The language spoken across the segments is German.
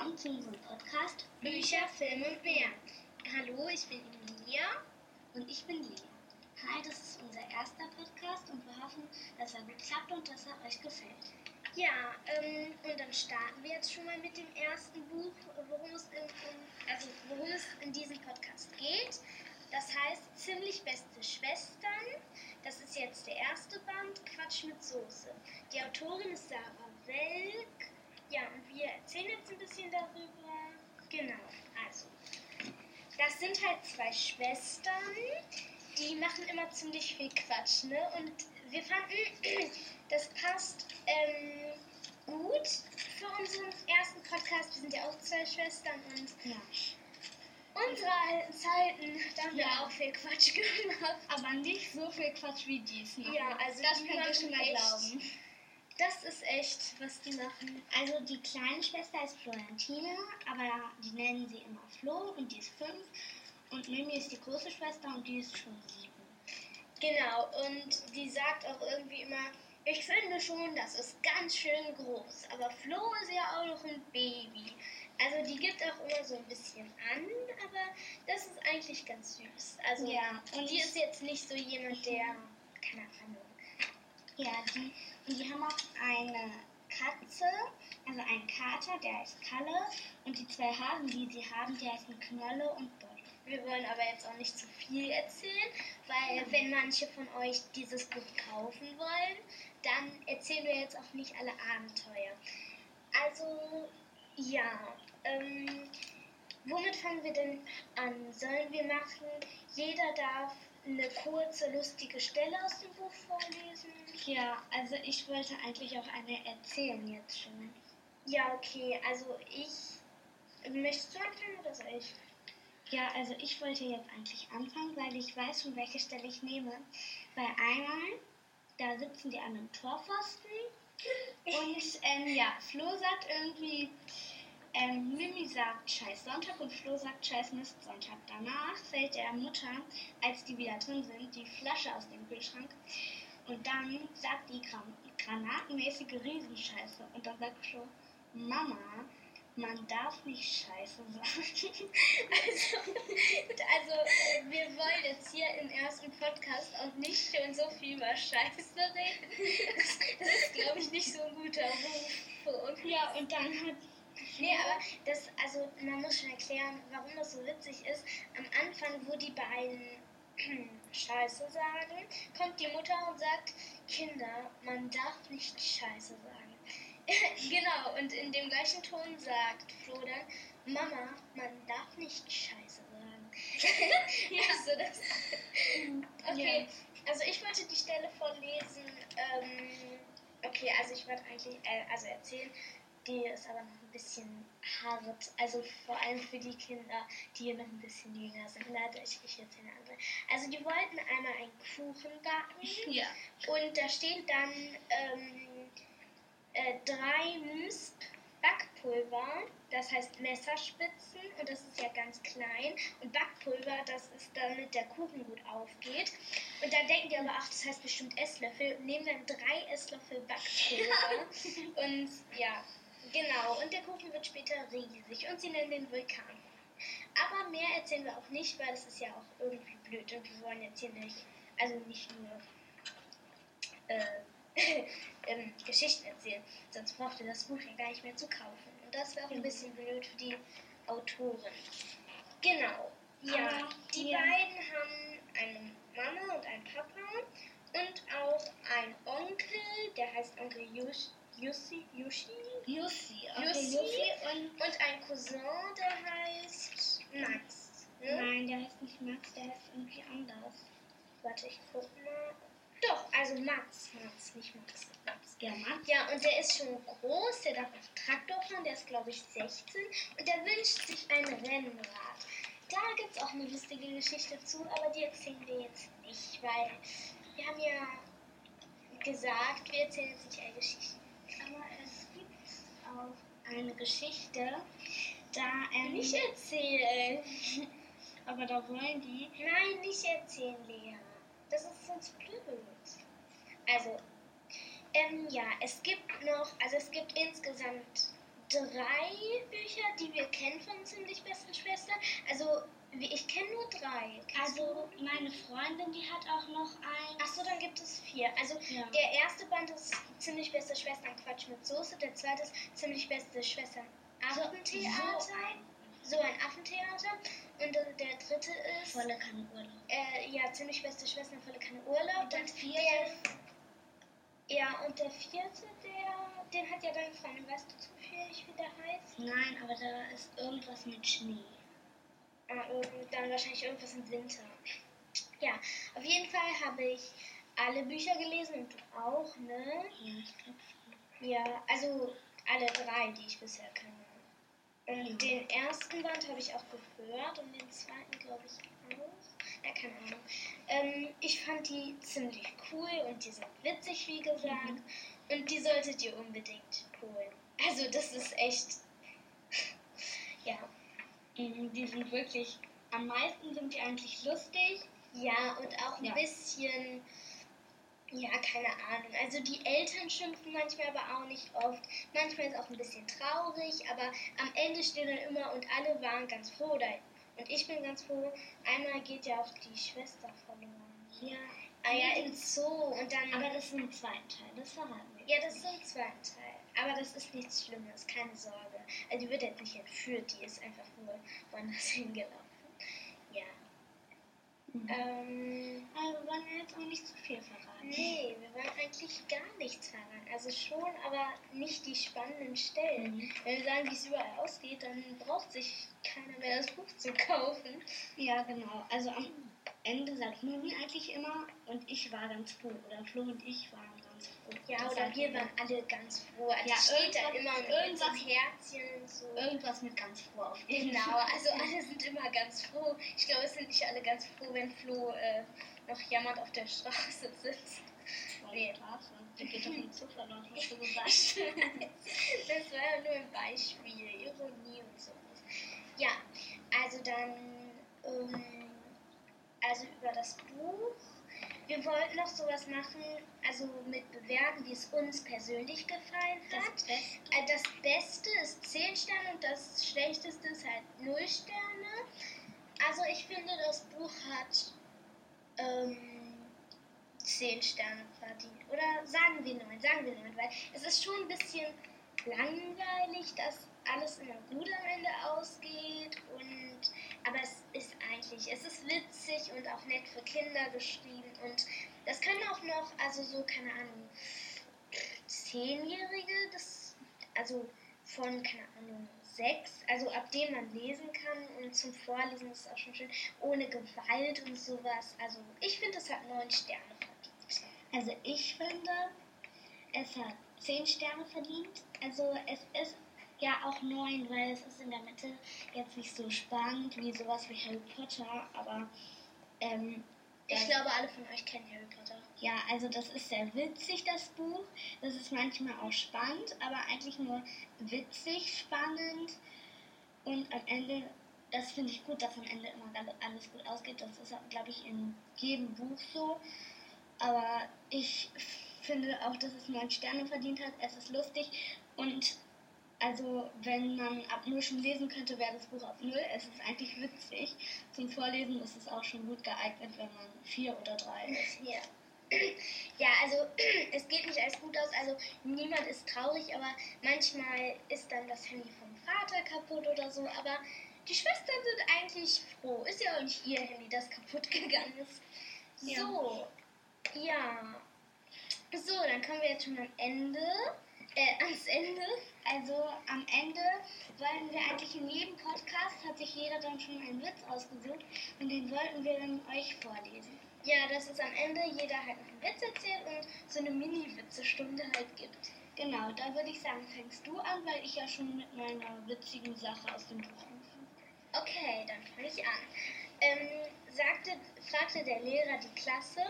willkommen zu unserem Podcast Bücher, Film und mehr. Hallo, ich bin Emilia. und ich bin Lea. Hi, das ist unser erster Podcast und wir hoffen, dass er gut klappt und dass er euch gefällt. Ja, ähm, und dann starten wir jetzt schon mal mit dem ersten Buch, worum es in, um, also worum es in diesem Podcast geht. Das heißt Ziemlich beste Schwestern. Das ist jetzt der erste Band, Quatsch mit Soße. Die Autorin ist Sarah Welk. Ja, und wir erzählen jetzt ein bisschen darüber. Genau, also. Das sind halt zwei Schwestern, die machen immer ziemlich viel Quatsch, ne? Und wir fanden, das passt ähm, gut für unseren ersten Podcast. Wir sind ja auch zwei Schwestern und Ja. unsere alten Zeiten, da haben wir Ja. auch viel Quatsch gemacht. Aber nicht so viel Quatsch wie dies machen. Ja, also das ihr machen schon mal glauben. Das ist echt, was die machen. Also die kleine Schwester ist Florentine, aber die nennen sie immer Flo und die ist fünf. Und Mimi ist die große Schwester und die ist schon sieben. Genau, und die sagt auch irgendwie immer, ich finde schon, das ist ganz schön groß. Aber Flo ist ja auch noch ein Baby. Also die gibt auch immer so ein bisschen an, aber das ist eigentlich ganz süß. Also Ja, und die ist jetzt nicht so jemand, der, keine Ahnung. Ja, die, die haben auch eine Katze, also einen Kater, der heißt Kalle. Und die zwei Hasen, die sie haben, die heißen Knolle und Boll. Wir wollen aber jetzt auch nicht zu viel erzählen, weil wenn manche von euch dieses Buch kaufen wollen, dann erzählen wir jetzt auch nicht alle Abenteuer. Also, ja, ähm, womit fangen wir denn an? Sollen wir machen, jeder darf eine kurze, lustige Stelle aus dem Buch vorlesen? Ja, also ich wollte eigentlich auch eine erzählen jetzt schon. Ja, okay, also ich. Möchtest du anfangen oder soll ich? Ja, also ich wollte jetzt eigentlich anfangen, weil ich weiß schon, welche Stelle ich nehme. Weil einmal, da sitzen die an einem Torpfosten und ähm, ja, Flo sagt irgendwie, ähm, Mimi sagt Scheiß Sonntag und Flo sagt Scheiß Mist Sonntag. Danach fällt der Mutter, als die wieder drin sind, die Flasche aus dem Kühlschrank und dann sagt die Gran granatenmäßige Riesenscheiße und dann sagt Flo, Mama, man darf nicht Scheiße sagen. Also, also wir wollen jetzt hier im ersten Podcast auch nicht schon so viel über Scheiße reden. Das, das ist, glaube ich, nicht so ein guter Ruf für uns. Ja, und dann hat. Nee, aber das, also man muss schon erklären, warum das so witzig ist. Am Anfang, wo die beiden Scheiße sagen, kommt die Mutter und sagt, Kinder, man darf nicht Scheiße sagen. genau, und in dem gleichen Ton sagt Flo dann, Mama, man darf nicht Scheiße sagen. ja, so das. Okay, also ich wollte die Stelle vorlesen. Ähm, okay, also ich wollte eigentlich, äh, also erzählen, die ist aber noch ein bisschen hart. Also vor allem für die Kinder, die noch ein bisschen jünger sind. Leider, ich, ich erzähle eine andere. Also die wollten einmal einen Kuchen backen. Ja. Und da steht dann ähm, äh, drei Münz Backpulver, das heißt Messerspitzen und das ist ja ganz klein. Und Backpulver, das ist damit der Kuchen gut aufgeht. Und dann denken die aber, ach, das heißt bestimmt Esslöffel. Und nehmen dann drei Esslöffel Backpulver. und ja, genau. Und der Kuchen wird später riesig und sie nennen den Vulkan. Aber mehr erzählen wir auch nicht, weil das ist ja auch irgendwie blöd und wir wollen jetzt hier nicht, also nicht nur äh, ähm, Geschichten erzählen, sonst braucht ihr das Buch ja gar nicht mehr zu kaufen. Und das wäre auch ein bisschen blöd für die Autorin. Genau. Ja, die ja. beiden haben eine Mama und einen Papa und auch einen Onkel, der heißt Onkel Yush, Yushi, Yushi Jussi. Okay, Jussi. Jussi und. und einen Cousin, der heißt Max. Ne? Nein, der heißt nicht Max, der heißt irgendwie anders. Warte, ich guck mal. Doch, also Max. Max, nicht Max. Max. Ja, Max. Ja, und der ist schon groß, der darf auch Traktor fahren, der ist glaube ich 16 und der wünscht sich ein Rennrad. Da gibt es auch eine lustige Geschichte zu, aber die erzählen wir jetzt nicht, weil wir haben ja gesagt, wir erzählen jetzt nicht eine Geschichte. Auch eine Geschichte, da. Ähm, Nicht erzählen. aber da wollen die. Nein, nicht erzählen, Lea. Das ist sonst blöd. Also, ähm, ja, es gibt noch, also es gibt insgesamt drei Bücher, die wir kennen von Ziemlich besten Schwestern. Also ich kenne nur drei. Also meine Freundin, die hat auch noch ein. Achso, dann gibt es vier. Also ja. der erste Band ist Ziemlich beste Schwestern Quatsch mit Soße, der zweite ist Ziemlich beste Schwestern Affentheater. So ein, so ein Affentheater. Und der dritte ist. Volle Kanne Urlaub. Äh, ja, Ziemlich beste Schwestern, volle Kanne Urlaub. Und, der, ja, und der vierte, der, den hat ja deine Freundin. Weißt du zufällig, wie der heißt? Nein, aber da ist irgendwas mit Schnee. Ah, dann wahrscheinlich irgendwas im Winter. Ja, auf jeden Fall habe ich alle Bücher gelesen und du auch, ne? Ja, also alle drei, die ich bisher kenne. Und ja. den ersten Band habe ich auch gehört und den zweiten glaube ich auch. Ja, keine Ahnung. Ähm, ich fand die ziemlich cool und die sind witzig, wie gesagt. Mhm. Und die solltet ihr unbedingt holen. Also das ist echt. ja. Mhm, die sind wirklich. Am meisten sind die eigentlich lustig. Ja, und auch ein ja. bisschen. Ja, keine Ahnung. Also die Eltern schimpfen manchmal, aber auch nicht oft. Manchmal ist auch ein bisschen traurig, aber am Ende steht dann immer und alle waren ganz froh. Oder, und ich bin ganz froh. Einmal geht ja auch die Schwester verloren. Ja. Ah ja, im Zoo und dann. Aber das ist ein zweiter Teil, das verraten wir. Ja, das ist ein zweiter Teil. Aber das ist nichts Schlimmes, keine Sorge. Also die wird jetzt nicht entführt, die ist einfach nur woanders hingelaufen. Ja. Mhm. Ähm, also wir wollen jetzt auch nicht zu viel verraten. Nee, wir wollen eigentlich gar nichts verraten. Also schon, aber nicht die spannenden Stellen. Mhm. Wenn wir sagen, wie es überall ausgeht, dann braucht sich keiner mehr das Buch zu kaufen. Ja, genau. Also am Ende sagt Mumi eigentlich immer, und ich war ganz froh. Oder Flo und ich waren ganz. Ja, oder wir waren alle ganz froh. Also ja, steht da immer irgendwas Herzchen und so. Irgendwas mit ganz froh auf jeden Genau, also alle sind immer ganz froh. Ich glaube, es sind nicht alle ganz froh, wenn Flo äh, noch jemand auf der Straße sitzt. Nee. Straße. Geht doch im Zug verloren, hast du gesagt. das war ja nur ein Beispiel, Ironie und sowas. Ja, also dann, ähm, also über das Buch wir wollten noch sowas machen, also mit Bewerten, wie es uns persönlich gefallen hat. Das Beste, äh, das Beste ist 10 Sterne und das Schlechteste ist halt 0 Sterne. Also ich finde, das Buch hat ähm, 10 Sterne verdient. Oder sagen wir 9, sagen wir 9, weil es ist schon ein bisschen langweilig, dass alles immer gut am Ende ausgeht und aber es ist eigentlich, es ist witzig und auch nett für Kinder geschrieben und das können auch noch, also so, keine Ahnung, Zehnjährige, das, also von, keine Ahnung, sechs, also ab dem man lesen kann und zum Vorlesen ist es auch schon schön, ohne Gewalt und sowas. Also ich finde, es hat neun Sterne verdient. Also ich finde, es hat zehn Sterne verdient. Also es ist ja auch neun, weil es ist in der Mitte jetzt nicht so spannend wie sowas wie Harry Potter, aber ähm, ich glaube, alle von euch kennen Harry Potter. Ja, also das ist sehr witzig, das Buch. Das ist manchmal auch spannend, aber eigentlich nur witzig, spannend. Und am Ende, das finde ich gut, dass am Ende immer alles gut ausgeht. Das ist, glaube ich, in jedem Buch so. Aber ich finde auch, dass es neun Sterne verdient hat. Es ist lustig und also, wenn man ab null schon lesen könnte, wäre das Buch auf null. Es ist eigentlich witzig. Zum Vorlesen ist es auch schon gut geeignet, wenn man vier oder drei ist. Ja. Ja, also es geht nicht alles gut aus. Also niemand ist traurig, aber manchmal ist dann das Handy vom Vater kaputt oder so. Aber die Schwestern sind eigentlich froh. Ist ja auch nicht ihr Handy, das kaputt gegangen ist. So, ja. So, dann kommen wir jetzt schon am Ende äh, ans Ende. Also am Ende wollen wir eigentlich in jedem Podcast, hat sich jeder dann schon einen Witz ausgesucht und den wollten wir dann euch vorlesen. Ja, dass es am Ende jeder halt noch einen Witz erzählt und so eine Mini-Witzestunde halt gibt. Genau, da würde ich sagen, fängst du an, weil ich ja schon mit meiner witzigen Sache aus dem Buch anfange. Okay, dann fange ich an. Ähm, sagte, fragte der Lehrer die Klasse,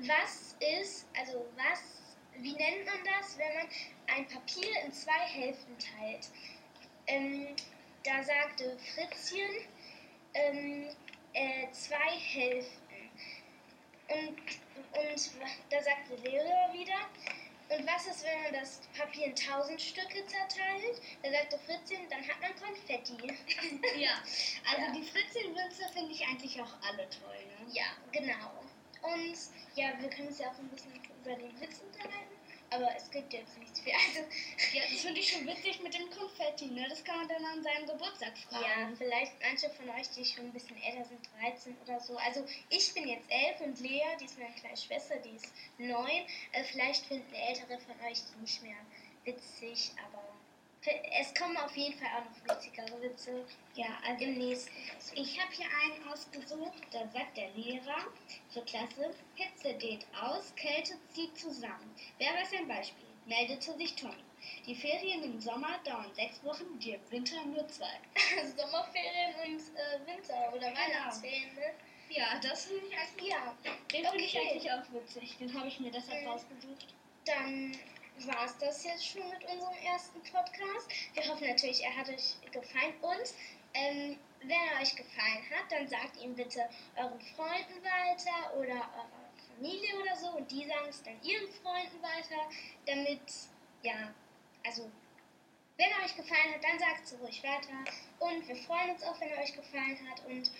was ist, also was wie nennt man das, wenn man ein Papier in zwei Hälften teilt? Ähm, da sagte Fritzchen ähm, äh, zwei Hälften. Und, und da sagte Lehrer wieder, Und was ist, wenn man das Papier in tausend Stücke zerteilt? Da sagt der Fritzchen, dann hat man Konfetti. Ja, also Ja. die Fritzchenwitze finde ich eigentlich auch alle toll, ne? ja, genau. Und ja, wir können uns ja auch ein bisschen über den Witz unterhalten. Aber es gibt jetzt nicht viel. Also, Ja, das finde ich schon witzig mit dem Konfetti, ne? Das kann man dann an seinem Geburtstag fragen. ja, vielleicht manche von euch, die schon ein bisschen älter sind, 13 oder so. Also ich bin jetzt elf und Lea, die ist meine kleine Schwester, die ist neun. Also vielleicht finden Ältere von euch die nicht mehr witzig, aber es kommen auf jeden Fall auch noch witzigere Witze Ja, also im nächsten. ich habe hier einen ausgesucht, da sagt der Lehrer zur Klasse, Hitze geht aus, Kälte zieht zusammen. Wer weiß ein Beispiel? Meldete sich Tommy. Die Ferien im Sommer dauern sechs Wochen, die im Winter nur zwei. Sommerferien und äh, Winter oder Weihnachtsferien, ne? Ja, das finde ich eigentlich, Ja, den finde ich Okay. eigentlich auch witzig. Den habe ich mir deshalb Mhm. rausgesucht. dann war es das jetzt schon mit unserem ersten Podcast. Wir hoffen natürlich, er hat euch gefallen. Und ähm, wenn er euch gefallen hat, dann sagt ihm bitte euren Freunden weiter oder eurer Familie oder so. Und die sagen es dann ihren Freunden weiter, damit, ja, also wenn er euch gefallen hat, dann sagt es ruhig weiter. Und wir freuen uns auch, wenn er euch gefallen hat. Und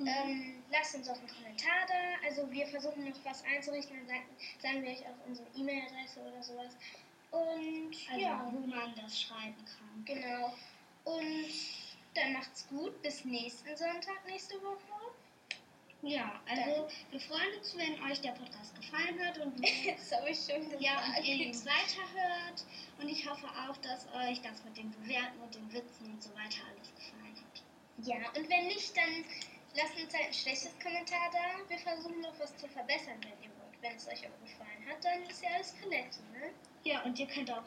ähm, lasst uns auch einen Kommentar da. Also wir versuchen noch was einzurichten. Dann sagen, wir euch auch unsere E-Mail-Adresse oder sowas. Und Also, ja, wo man das schreiben kann. genau. Und dann macht's gut. Bis nächsten Sonntag, nächste Woche. Ja, also wir freuen uns, wenn euch der Podcast gefallen hat und Das habe ich schon gesagt. Ja, und ihr ihn weiterhört. Und ich hoffe auch, dass euch das mit den Bewerten und den Witzen und so weiter alles gefallen hat. Ja, und wenn nicht, dann lasst uns halt ein schlechtes Kommentar da. Wir versuchen noch was zu verbessern, wenn ihr wollt. Wenn es euch auch gefallen hat, dann ist ja alles Paletti, ne? Ja, und ihr könnt auch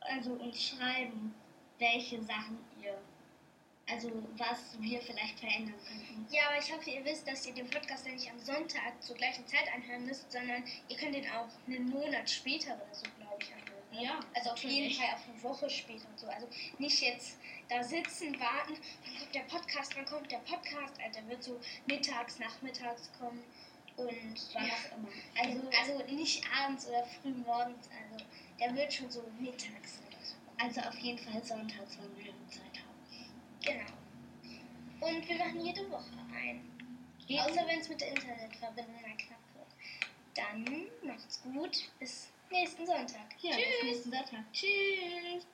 also uns schreiben, welche Sachen ihr, also was wir vielleicht verändern könnten. Ja, aber ich hoffe, ihr wisst, dass ihr den Podcast dann nicht am Sonntag zur gleichen Zeit anhören müsst, sondern ihr könnt den auch einen Monat später oder so, Ja, Also auf jeden. Fall auch eine Woche später und so. Also nicht jetzt da sitzen, warten, wann kommt der Podcast, wann kommt der Podcast. Also der wird so mittags, nachmittags kommen und Wann ja. auch immer. Also, also nicht abends oder früh morgens, also der wird schon so mittags oder so. Also auf jeden Fall sonntags, wenn wir Zeit haben. Genau. Und wir machen jede Woche ein. Außer wenn es mit der Internetverbindung mal knapp wird. Dann macht's gut. Bis nächsten Sonntag. Ja, bis nächsten Sonntag. Tschüss.